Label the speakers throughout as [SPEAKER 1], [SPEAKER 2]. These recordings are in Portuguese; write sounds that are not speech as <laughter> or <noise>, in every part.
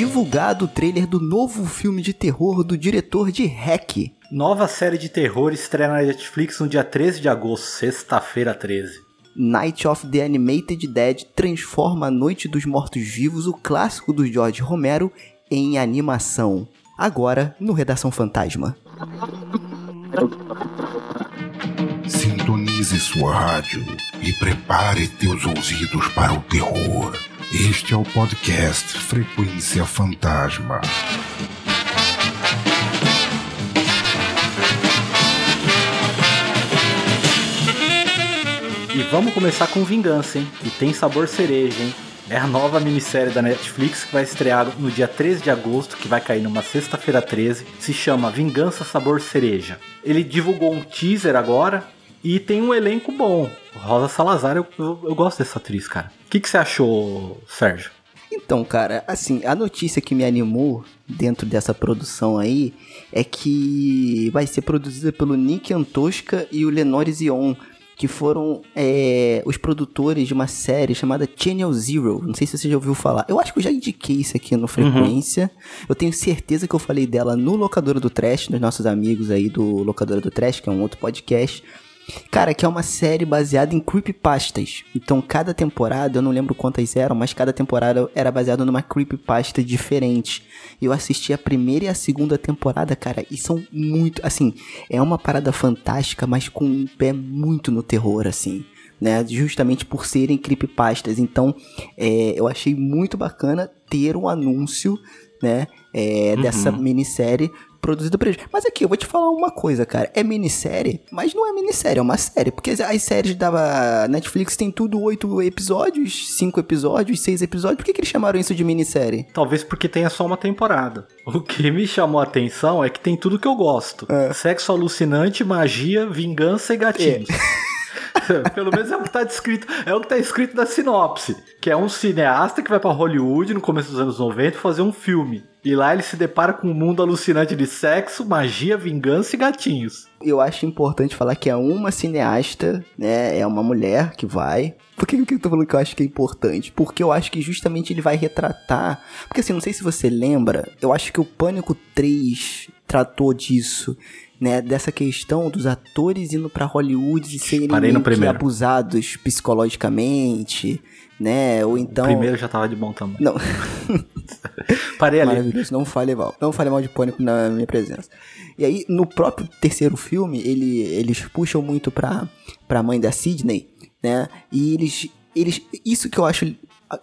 [SPEAKER 1] divulgado o trailer do novo filme de terror do diretor de Hack.
[SPEAKER 2] Nova série de terror estreia na Netflix no dia 13 de agosto, sexta-feira 13.
[SPEAKER 1] Night of the Animated Dead transforma a Noite dos Mortos-Vivos, o clássico do George Romero, em animação. Agora no Redação Fantasma.
[SPEAKER 3] Sintonize sua rádio e prepare teus ouvidos para o terror. Este é o podcast Frequência Fantasma.
[SPEAKER 2] E vamos começar com Vingança, hein? E tem sabor cereja, hein? É a nova minissérie da Netflix que vai estrear no dia 13 de agosto, que vai cair numa sexta-feira 13. Se chama Vingança Sabor Cereja. Ele divulgou um teaser agora e tem um elenco bom. Rosa Salazar, eu, eu, eu gosto dessa atriz, cara. O que, que você achou, Sérgio?
[SPEAKER 1] Então, cara, assim, a notícia que me animou dentro dessa produção aí é que vai ser produzida pelo Nick Antosca e o Lenore Zion, que foram é, os produtores de uma série chamada Channel Zero. Não sei se você já ouviu falar. Eu acho que eu já indiquei isso aqui no Frequência. Uhum. Eu tenho certeza que eu falei dela no Locadora do Trash, dos nossos amigos aí do Locadora do Trash, que é um outro podcast. Cara, que é uma série baseada em creepypastas. Então, cada temporada, eu não lembro quantas eram, mas cada temporada era baseada numa creepypasta diferente. Eu assisti a primeira e a segunda temporada, cara, e são muito. Assim, é uma parada fantástica, mas com um pé muito no terror, assim. Né, justamente por serem creepypastas. Então, é, eu achei muito bacana ter um anúncio, né, é, uhum. dessa minissérie produzido por eles. Mas aqui, eu vou te falar uma coisa, cara. É minissérie, mas não é minissérie, é uma série. Porque as séries da Netflix tem tudo oito episódios, cinco episódios, seis episódios. Por que, que eles chamaram isso de minissérie?
[SPEAKER 2] Talvez porque tenha só uma temporada. O que me chamou a atenção é que tem tudo que eu gosto: é. sexo alucinante, magia, vingança e gatinhos. É. <laughs> <laughs> Pelo menos é o que tá descrito, é o que tá escrito na sinopse, que é um cineasta que vai para Hollywood no começo dos anos 90 fazer um filme. E lá ele se depara com um mundo alucinante de sexo, magia, vingança e gatinhos.
[SPEAKER 1] Eu acho importante falar que é uma cineasta, né? É uma mulher que vai. Por que, que eu tô falando que eu acho que é importante? Porque eu acho que justamente ele vai retratar. Porque assim, não sei se você lembra, eu acho que o Pânico 3 tratou disso né, dessa questão dos atores indo para Hollywood e serem abusados psicologicamente, né? Ou então. O
[SPEAKER 2] primeiro já tava de bom tamanho.
[SPEAKER 1] Não. <laughs>
[SPEAKER 2] Parei ali.
[SPEAKER 1] Maravilhoso, não fale mal. Não fale mal de pânico na minha presença. E aí, no próprio terceiro filme, ele, eles puxam muito pra, pra mãe da Sidney, né? E eles. eles isso que eu acho.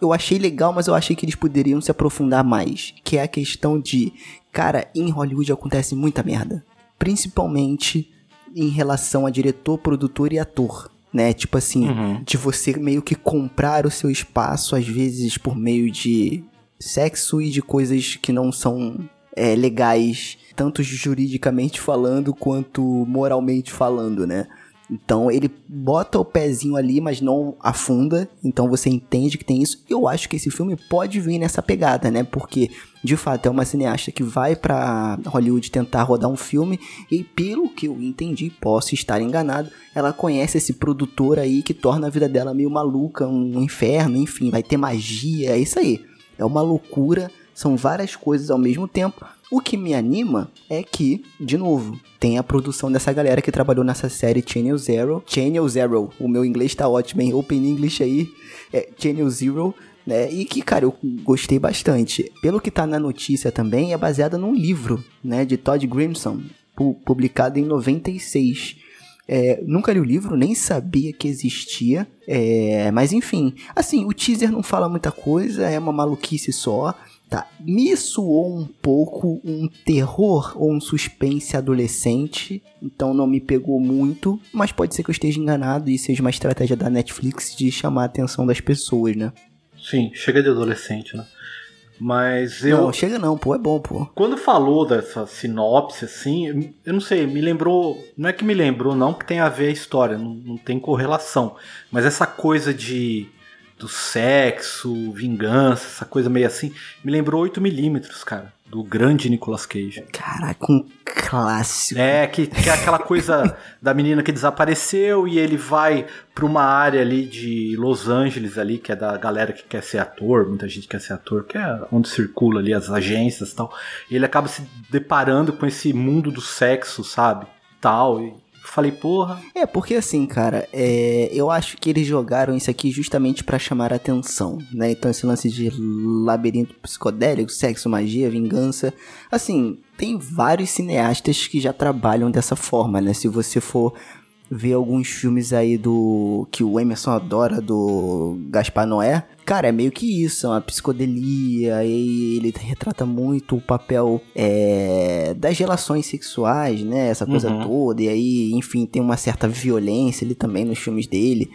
[SPEAKER 1] Eu achei legal, mas eu achei que eles poderiam se aprofundar mais. Que é a questão de. Cara, em Hollywood acontece muita merda principalmente em relação a diretor, produtor e ator. Né? Tipo assim, uhum. de você meio que comprar o seu espaço, às vezes por meio de sexo e de coisas que não são é, legais, tanto juridicamente falando quanto moralmente falando, né? Então ele bota o pezinho ali, mas não afunda. Então você entende que tem isso. Eu acho que esse filme pode vir nessa pegada, né? Porque de fato é uma cineasta que vai para Hollywood tentar rodar um filme e pelo que eu entendi, posso estar enganado, ela conhece esse produtor aí que torna a vida dela meio maluca, um inferno, enfim, vai ter magia, é isso aí. É uma loucura, são várias coisas ao mesmo tempo. O que me anima é que, de novo, tem a produção dessa galera que trabalhou nessa série Channel Zero. Channel Zero, o meu inglês tá ótimo, hein? Open English aí, é Channel Zero. Né? E que, cara, eu gostei bastante. Pelo que tá na notícia também, é baseada num livro, né, de Todd Grimson, publicado em 96. É, nunca li o livro, nem sabia que existia. É, mas enfim, assim, o teaser não fala muita coisa, é uma maluquice só. Tá, me soou um pouco um terror ou um suspense adolescente, então não me pegou muito, mas pode ser que eu esteja enganado e seja uma estratégia da Netflix de chamar a atenção das pessoas, né?
[SPEAKER 2] Sim, chega de adolescente, né? Mas eu.
[SPEAKER 1] Não, chega não, pô, é bom, pô.
[SPEAKER 2] Quando falou dessa sinopse, assim, eu não sei, me lembrou. Não é que me lembrou, não, que tem a ver a história, não, não tem correlação. Mas essa coisa de do sexo, vingança, essa coisa meio assim. Me lembrou 8mm, cara. Do grande Nicolas Cage.
[SPEAKER 1] Caraca, um clássico.
[SPEAKER 2] É, que, que é aquela coisa <laughs> da menina que desapareceu e ele vai pra uma área ali de Los Angeles ali, que é da galera que quer ser ator, muita gente quer ser ator, que é onde circula ali as agências e tal. E ele acaba se deparando com esse mundo do sexo, sabe? Tal, e Falei, porra.
[SPEAKER 1] É, porque assim, cara, é, eu acho que eles jogaram isso aqui justamente para chamar a atenção, né? Então esse lance de labirinto psicodélico, sexo, magia, vingança, assim, tem vários cineastas que já trabalham dessa forma, né? Se você for ver alguns filmes aí do que o Emerson adora do Gaspar Noé, cara, é meio que isso, é uma psicodelia, e ele retrata muito o papel é, das relações sexuais, né? Essa coisa uhum. toda, e aí, enfim, tem uma certa violência ali também nos filmes dele.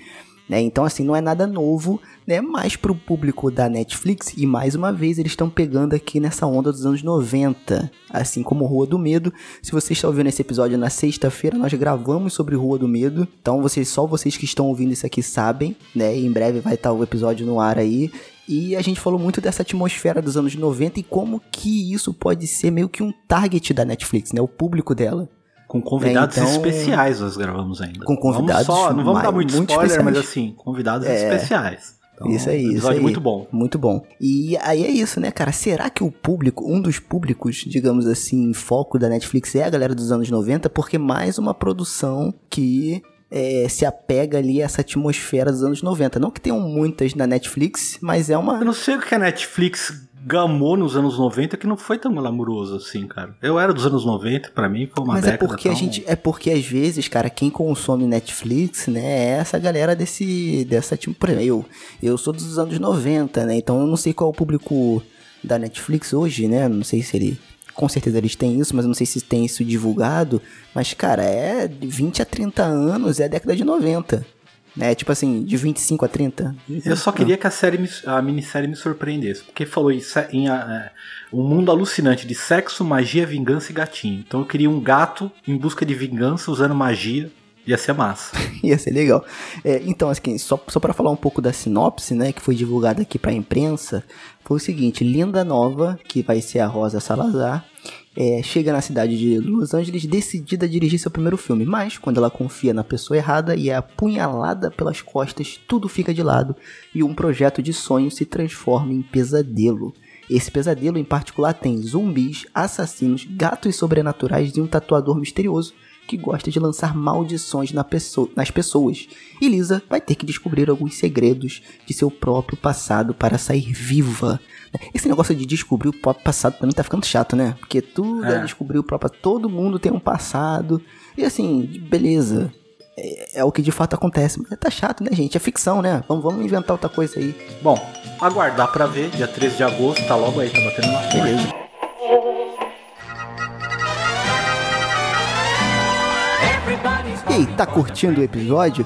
[SPEAKER 1] Né? Então, assim, não é nada novo, né? Mas pro público da Netflix, e mais uma vez eles estão pegando aqui nessa onda dos anos 90, assim como Rua do Medo. Se você está ouvindo esse episódio na sexta-feira, nós gravamos sobre Rua do Medo. Então, vocês, só vocês que estão ouvindo isso aqui sabem, né? E em breve vai estar o episódio no ar aí. E a gente falou muito dessa atmosfera dos anos 90 e como que isso pode ser meio que um target da Netflix, né? O público dela.
[SPEAKER 2] Com convidados é, então, especiais nós gravamos ainda.
[SPEAKER 1] Com convidados.
[SPEAKER 2] Vamos só, não vamos dar muito, muito spoiler, mas assim, convidados é, especiais.
[SPEAKER 1] Então, isso aí, isso aí.
[SPEAKER 2] muito bom.
[SPEAKER 1] Muito bom. E aí é isso, né, cara? Será que o público, um dos públicos, digamos assim, em foco da Netflix é a galera dos anos 90? Porque mais uma produção que é, se apega ali a essa atmosfera dos anos 90. Não que tenham muitas na Netflix, mas é uma.
[SPEAKER 2] Eu não sei o que a Netflix gamou nos anos 90 que não foi tão glamuroso assim, cara. Eu era dos anos 90, para mim foi uma
[SPEAKER 1] Mas
[SPEAKER 2] é
[SPEAKER 1] porque
[SPEAKER 2] tão...
[SPEAKER 1] a gente é porque às vezes, cara, quem consome Netflix, né, é essa galera desse dessa tipo, por exemplo, eu eu sou dos anos 90, né? Então eu não sei qual é o público da Netflix hoje, né? Não sei se ele com certeza eles têm isso, mas eu não sei se tem isso divulgado. Mas, cara, é 20 a 30 anos, é a década de 90 né? Tipo assim, de 25 a 30.
[SPEAKER 2] Eu só queria que a série, me, a minissérie me surpreendesse, porque falou isso em é, um mundo alucinante de sexo, magia, vingança e gatinho. Então eu queria um gato em busca de vingança usando magia. Ia ser massa. <laughs>
[SPEAKER 1] Ia ser legal. É, então, assim, só, só para falar um pouco da sinopse, né, que foi divulgada aqui pra imprensa, foi o seguinte: Linda Nova, que vai ser a Rosa Salazar, é, chega na cidade de Los Angeles decidida a dirigir seu primeiro filme, mas quando ela confia na pessoa errada e é apunhalada pelas costas, tudo fica de lado e um projeto de sonho se transforma em pesadelo. Esse pesadelo em particular tem zumbis, assassinos, gatos sobrenaturais e um tatuador misterioso que gosta de lançar maldições na pessoa, nas pessoas. E Lisa vai ter que descobrir alguns segredos de seu próprio passado para sair viva esse negócio de descobrir o próprio passado também tá ficando chato, né? Porque tudo é, é descobrir o próprio Todo mundo tem um passado. E assim, beleza. É, é, o que de fato acontece. Mas tá chato, né, gente? É ficção, né? Vamos, vamos inventar outra coisa aí.
[SPEAKER 2] Bom, aguardar para ver. Dia 13 de agosto, tá logo aí, tá batendo na
[SPEAKER 1] Beleza. E tá curtindo o episódio?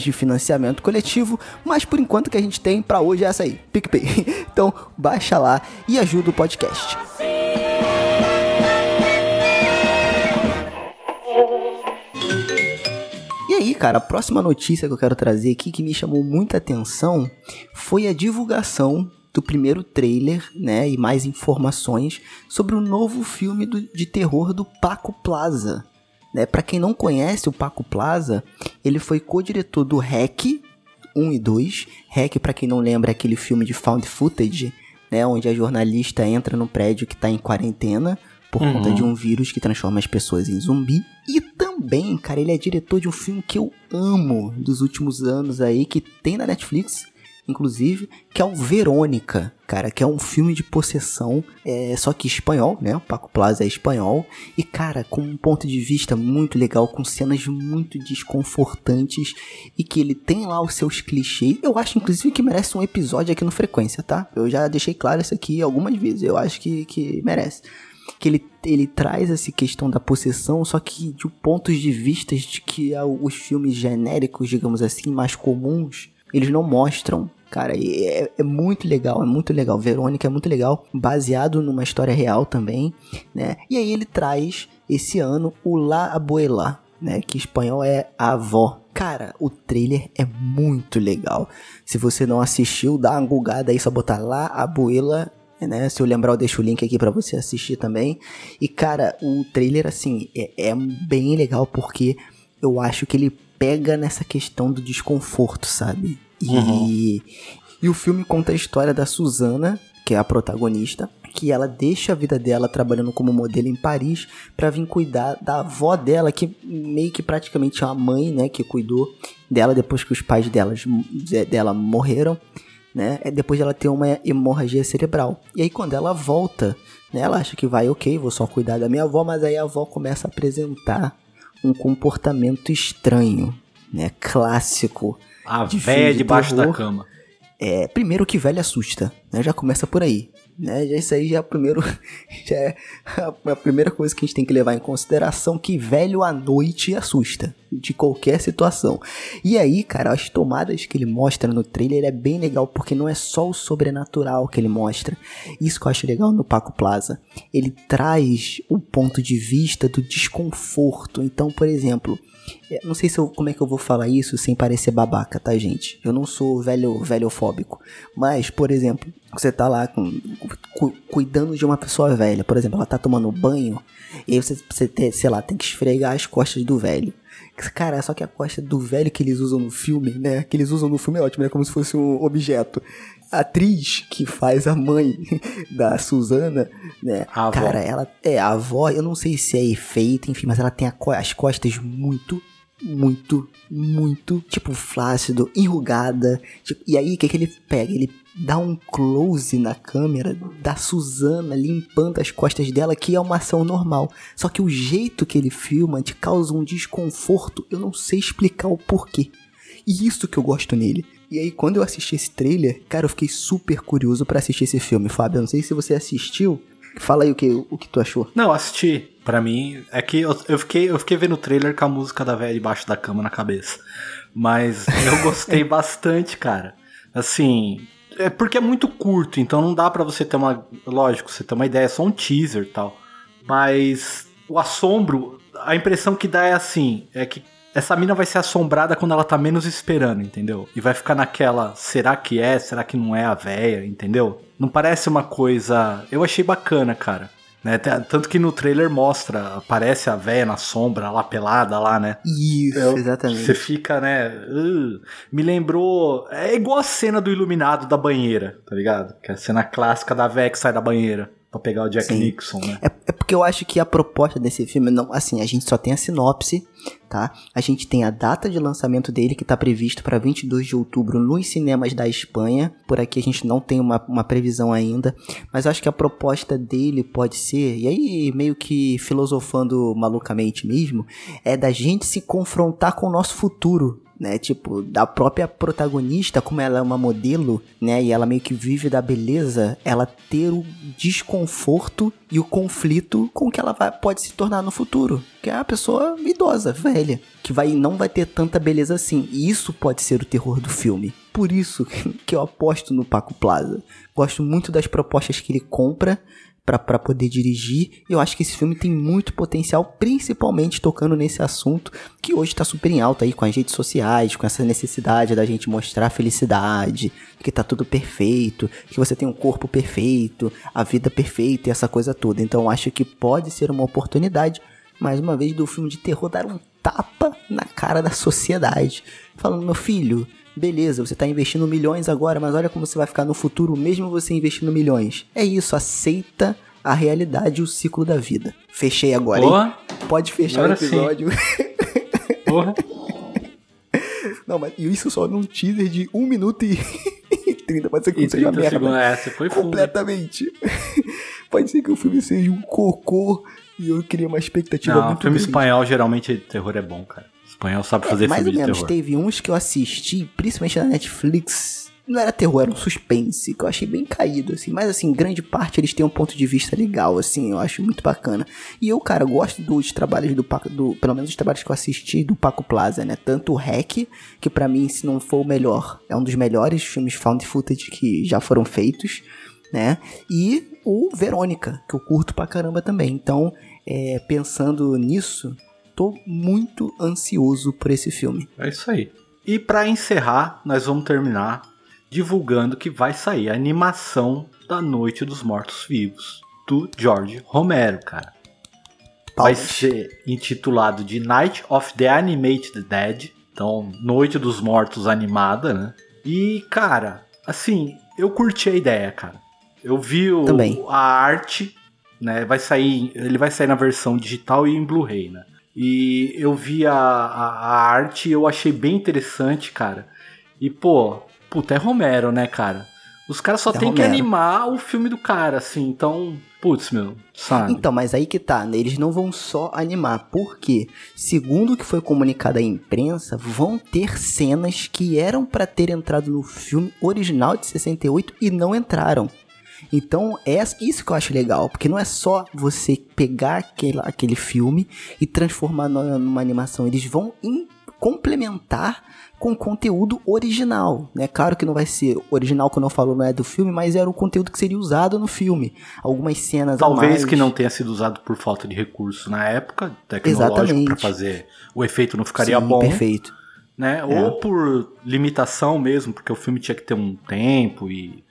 [SPEAKER 1] de financiamento coletivo, mas por enquanto que a gente tem para hoje é essa aí, PicPay. <laughs> Então, baixa lá e ajuda o podcast. E aí, cara, a próxima notícia que eu quero trazer aqui que me chamou muita atenção foi a divulgação do primeiro trailer, né, e mais informações sobre o novo filme do, de terror do Paco Plaza. Né? Para quem não conhece o Paco Plaza, ele foi co-diretor do Hack 1 e 2. Hack, para quem não lembra, é aquele filme de found footage, né, onde a jornalista entra no prédio que está em quarentena por uhum. conta de um vírus que transforma as pessoas em zumbi. E também, cara, ele é diretor de um filme que eu amo dos últimos anos aí, que tem na Netflix, inclusive, que é o Verônica, cara, que é um filme de possessão, é, só que espanhol, né? O Paco Plaza é espanhol. E, cara, com um ponto de vista muito legal, com cenas muito desconfortantes e que ele tem lá os seus clichês. Eu acho, inclusive, que merece um episódio aqui no Frequência, tá? Eu já deixei claro isso aqui algumas vezes. Eu acho que, que merece que ele, ele traz essa questão da possessão, só que de pontos de vista de que os filmes genéricos, digamos assim, mais comuns, eles não mostram. Cara, é, é, muito legal, é muito legal. Verônica é muito legal, baseado numa história real também, né? E aí ele traz esse ano o La Abuela, né? Que em espanhol é a avó. Cara, o trailer é muito legal. Se você não assistiu, dá uma gulgada aí, só botar La Abuela né? Se eu lembrar, eu deixo o link aqui para você assistir também. E, cara, o trailer, assim, é, é, bem legal porque eu acho que ele pega nessa questão do desconforto, sabe? E, uhum. e o filme conta a história da Susana, que é a protagonista, que ela deixa a vida dela trabalhando como modelo em Paris para vir cuidar da avó dela, que meio que praticamente é uma mãe, né, que cuidou dela depois que os pais delas, dela morreram né? É depois de ela ter uma hemorragia cerebral. E aí quando ela volta, né, ela acha que vai, ok, vou só cuidar da minha avó, mas aí a avó começa a apresentar um comportamento estranho, né? Clássico.
[SPEAKER 2] A de véia debaixo da cama.
[SPEAKER 1] É, primeiro que velho assusta, né? Já começa por aí né? Já isso aí já é primeiro, <laughs> já é a primeira coisa que a gente tem que levar em consideração que velho à noite assusta de qualquer situação. E aí, cara, as tomadas que ele mostra no trailer é bem legal porque não é só o sobrenatural que ele mostra. Isso que eu acho legal no Paco Plaza. Ele traz o ponto de vista do desconforto. Então, por exemplo, é, não sei se eu, como é que eu vou falar isso sem parecer babaca, tá, gente? Eu não sou velho, velhofóbico. Mas, por exemplo, você tá lá com, cu, cuidando de uma pessoa velha. Por exemplo, ela tá tomando banho. E aí você, você sei lá, tem que esfregar as costas do velho. Cara, só que a costa do velho que eles usam no filme, né? Que eles usam no filme é ótimo, é como se fosse um objeto. A atriz que faz a mãe <laughs> da Susana, né? A cara, ela é a avó, eu não sei se é efeito, enfim, mas ela tem a, as costas muito muito, muito, tipo, flácido, enrugada. Tipo, e aí, o que, que ele pega? Ele dá um close na câmera da Susana limpando as costas dela, que é uma ação normal. Só que o jeito que ele filma te causa um desconforto, eu não sei explicar o porquê. E isso que eu gosto nele. E aí, quando eu assisti esse trailer, cara, eu fiquei super curioso para assistir esse filme, Fábio. Eu não sei se você assistiu. Fala aí o que, o que tu achou.
[SPEAKER 2] Não, assisti. Pra mim, é que eu, eu, fiquei, eu fiquei vendo o trailer com a música da velha debaixo da cama na cabeça. Mas eu gostei <laughs> bastante, cara. Assim, é porque é muito curto, então não dá para você ter uma. Lógico, você ter uma ideia, é só um teaser tal. Mas o assombro, a impressão que dá é assim: é que essa mina vai ser assombrada quando ela tá menos esperando, entendeu? E vai ficar naquela, será que é, será que não é a véia, entendeu? Não parece uma coisa. Eu achei bacana, cara. Né? Tanto que no trailer mostra, aparece a véia na sombra, lá pelada lá, né?
[SPEAKER 1] Isso, Eu, exatamente.
[SPEAKER 2] Você fica, né? Uh, me lembrou. É igual a cena do Iluminado da banheira, tá ligado? Que é a cena clássica da véia que sai da banheira pra pegar o Jack Sim. Nixon, né?
[SPEAKER 1] É, é, porque eu acho que a proposta desse filme, não, assim, a gente só tem a sinopse, tá? A gente tem a data de lançamento dele que tá previsto para 22 de outubro nos cinemas da Espanha. Por aqui a gente não tem uma, uma previsão ainda, mas acho que a proposta dele pode ser, e aí meio que filosofando malucamente mesmo, é da gente se confrontar com o nosso futuro, né? Tipo, da própria protagonista, como ela é uma modelo, né? E ela meio que vive da beleza, ela ter o desconforto e o conflito com que ela vai, pode se tornar no futuro. Que é a pessoa idosa, velha, que vai não vai ter tanta beleza assim. E isso pode ser o terror do filme. Por isso <laughs> que eu aposto no Paco Plaza. Gosto muito das propostas que ele compra para poder dirigir. Eu acho que esse filme tem muito potencial, principalmente tocando nesse assunto que hoje está super em alta aí com as redes sociais, com essa necessidade da gente mostrar a felicidade, que tá tudo perfeito, que você tem um corpo perfeito, a vida perfeita e essa coisa toda. Então acho que pode ser uma oportunidade, mais uma vez, do filme de terror dar um tapa na cara da sociedade, falando meu filho, Beleza, você está investindo milhões agora, mas olha como você vai ficar no futuro mesmo você investindo milhões. É isso, aceita a realidade e o ciclo da vida. Fechei agora, Porra. hein? Pode fechar agora o episódio. <laughs> Porra. Não, mas isso só num teaser de 1 minuto e <laughs> 30, pode ser que seja merda.
[SPEAKER 2] Segundos, é, você foi
[SPEAKER 1] completamente. <laughs> pode ser que o filme seja um cocô e eu queria uma expectativa
[SPEAKER 2] Não,
[SPEAKER 1] muito
[SPEAKER 2] filme
[SPEAKER 1] grande.
[SPEAKER 2] espanhol geralmente terror é bom, cara. Espanhol sabe fazer
[SPEAKER 1] É, mais
[SPEAKER 2] filme
[SPEAKER 1] ou menos, teve uns que eu assisti, principalmente na Netflix. Não era terror, era um suspense, que eu achei bem caído, assim. Mas, assim, grande parte eles têm um ponto de vista legal, assim, eu acho muito bacana. E eu, cara, gosto dos trabalhos do Paco, do, pelo menos os trabalhos que eu assisti do Paco Plaza, né? Tanto o Hack, que pra mim, se não for o melhor, é um dos melhores filmes found footage que já foram feitos, né? E o Verônica, que eu curto pra caramba também. Então, é, pensando nisso, tô muito ansioso por esse filme.
[SPEAKER 2] É isso aí. E pra encerrar, nós vamos terminar divulgando que vai sair a animação da Noite dos Mortos Vivos do George Romero, cara. Vai ser intitulado de Night of the Animated Dead, então Noite dos Mortos animada, né? E cara, assim, eu curti a ideia, cara. Eu vi o- a arte, né? Vai sair, ele vai sair na versão digital e em Blu-ray, né? E eu vi a, a, a arte e eu achei bem interessante, cara. E pô, puta, é Romero, né, cara? Os caras só
[SPEAKER 1] É
[SPEAKER 2] tem que animar o filme do cara, assim. Então, putz, meu, sabe?
[SPEAKER 1] Então, mas aí que tá, né? Eles não vão só animar, porque, segundo o que foi comunicado à imprensa, vão ter cenas que eram pra ter entrado no filme original de 68 e não entraram. Então, é isso que eu acho legal, porque não é só você pegar aquele, aquele filme e transformar numa animação, eles vão complementar com conteúdo original, né? Claro que não vai ser original quando eu falo não é do filme, mas era o conteúdo que seria usado no filme. Algumas cenas
[SPEAKER 2] Talvez que não tenha sido usado por falta de recurso na época, tecnológico, pra fazer o efeito não ficaria
[SPEAKER 1] Sim,
[SPEAKER 2] bom,
[SPEAKER 1] Perfeito.
[SPEAKER 2] né?
[SPEAKER 1] É.
[SPEAKER 2] Ou por limitação mesmo, porque o filme tinha que ter um tempo e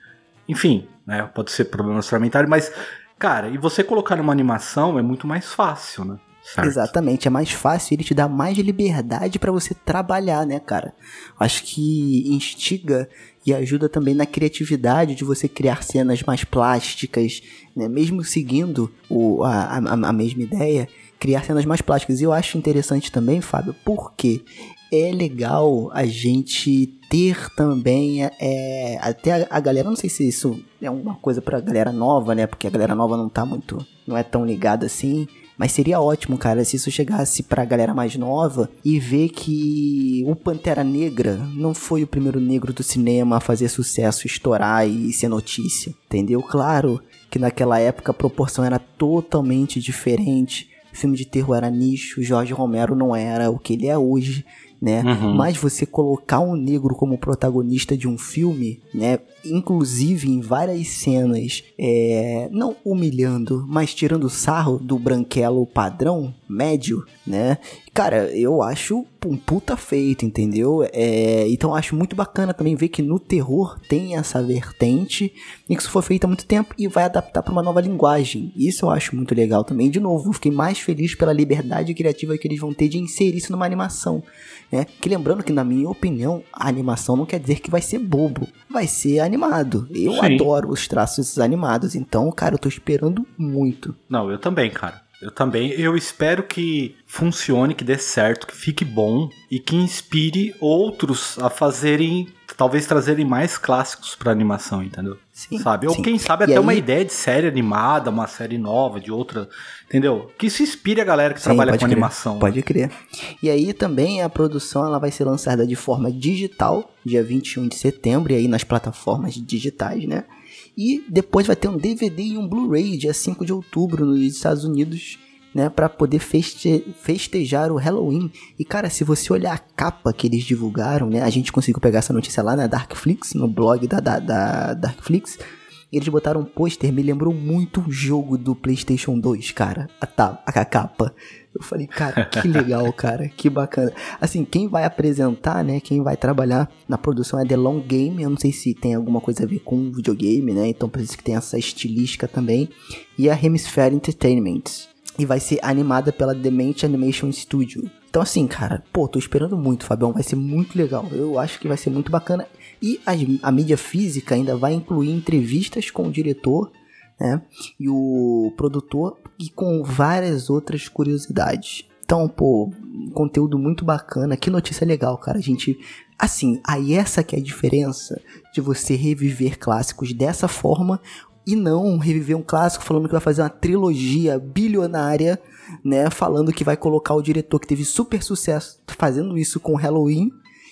[SPEAKER 2] enfim, né? Pode ser problemas orçamentários, mas cara, e você colocar numa animação é muito mais fácil, né? Certo.
[SPEAKER 1] Exatamente, é mais fácil, ele te dá mais liberdade pra você trabalhar, né, cara? Acho que instiga e ajuda também na criatividade de você criar cenas mais plásticas, né? Mesmo seguindo o, a, a, a mesma ideia, criar cenas mais plásticas. E eu acho interessante também, Fábio, porque é legal a gente ter também é, até a, a galera, não sei se isso é uma coisa pra galera nova, né? Porque a galera nova não tá muito, não é tão ligada assim. Mas seria ótimo, cara, se isso chegasse pra galera mais nova e ver que o Pantera Negra não foi o primeiro negro do cinema a fazer sucesso, estourar e ser notícia, entendeu? Claro que naquela época a proporção era totalmente diferente. O filme de terror era nicho, Jorge Romero não era o que ele é hoje, né?
[SPEAKER 2] Uhum.
[SPEAKER 1] Mas você colocar um negro como protagonista de um filme, né? Inclusive em várias cenas, é, não humilhando, mas tirando sarro do branquelo padrão, médio, né? Cara, eu acho um puta feito, entendeu? É, então acho muito bacana também ver que no terror tem essa vertente e que isso foi feito há muito tempo e vai adaptar para uma nova linguagem. Isso eu acho muito legal também. De novo, fiquei mais feliz pela liberdade criativa que eles vão ter de inserir isso numa animação. Né? Que lembrando que, na minha opinião, a animação não quer dizer que vai ser bobo, vai ser animado. Eu
[SPEAKER 2] Sim.
[SPEAKER 1] adoro os traços animados, então, cara, eu tô esperando muito.
[SPEAKER 2] Não, eu também, cara. Eu também. Eu espero que funcione, que dê certo, que fique bom e que inspire outros a fazerem, talvez trazerem mais clássicos pra animação, entendeu?
[SPEAKER 1] Sim,
[SPEAKER 2] sabe? Ou
[SPEAKER 1] sim.
[SPEAKER 2] quem sabe até
[SPEAKER 1] aí-
[SPEAKER 2] uma ideia de série animada, uma série nova, de outra, entendeu? Que isso inspire a galera que
[SPEAKER 1] Sim,
[SPEAKER 2] trabalha com
[SPEAKER 1] crer,
[SPEAKER 2] animação. né?
[SPEAKER 1] Pode crer. E aí também a produção ela vai ser lançada de forma digital, dia 21 de setembro, e aí nas plataformas digitais, né? E depois vai ter um DVD e um Blu-ray dia 5 de outubro nos Estados Unidos, né? Pra poder feste festejar o Halloween. E cara, se você olhar a capa que eles divulgaram, né? A gente conseguiu pegar essa notícia lá na Darkflix, no blog da, da, da Darkflix. Eles botaram um pôster, me lembrou muito o jogo do PlayStation 2, cara. A, ta- a capa. Eu falei, cara, que <laughs> legal, cara, que bacana. Assim, quem vai apresentar, né, quem vai trabalhar na produção é The Long Game. Eu não sei se tem alguma coisa a ver com videogame, né, então por isso que tem essa estilística também. E a Hemisphere Entertainment. E vai ser animada pela Dement Animation Studio. Então assim, cara, pô, tô esperando muito, Fabião. Vai ser muito legal. Eu acho que vai ser muito bacana. E a, a mídia física ainda vai incluir entrevistas com o diretor, né? E o produtor e com várias outras curiosidades. Então, pô, conteúdo muito bacana. Que notícia legal, cara. A gente. Assim, aí essa que é a diferença de você reviver clássicos dessa forma e não reviver um clássico falando que vai fazer uma trilogia bilionária, né? Falando que vai colocar o diretor que teve super sucesso fazendo isso com Halloween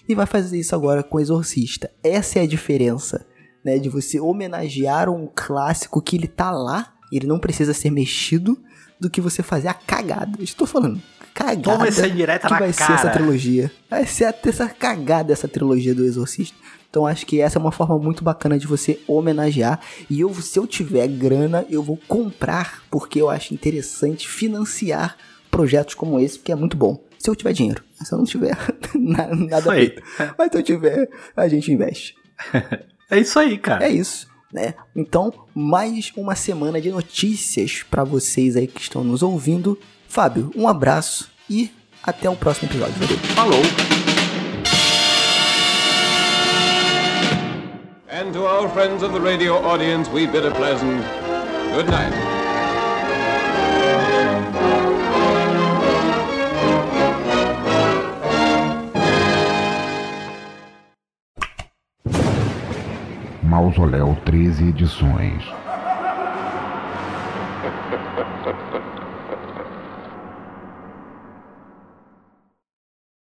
[SPEAKER 1] e vai fazer isso agora com Exorcista. Essa é a diferença, né? De você homenagear um clássico que ele tá lá, ele não precisa ser mexido, do que você fazer a cagada. Estou falando, cagada.
[SPEAKER 2] Toma essa direta
[SPEAKER 1] que
[SPEAKER 2] na
[SPEAKER 1] vai
[SPEAKER 2] cara.
[SPEAKER 1] ser essa trilogia. Vai ser essa cagada essa trilogia do Exorcista. Então acho que essa é uma forma muito bacana de você homenagear. E eu, se eu tiver grana, eu vou comprar, porque eu acho interessante financiar projetos como esse, porque é muito bom. Se eu tiver dinheiro. Se eu não tiver, <laughs> nada feito. Mas se eu tiver, a gente investe. <laughs>
[SPEAKER 2] é isso aí, cara.
[SPEAKER 1] É isso. Né? Então, mais uma semana de notícias para vocês aí que estão nos ouvindo. Fábio, um abraço e até o próximo episódio. Valeu.
[SPEAKER 2] Falou.
[SPEAKER 4] And to our friends of the radio audience, we bid a pleasant good night.
[SPEAKER 3] Mausoléu 13 edições.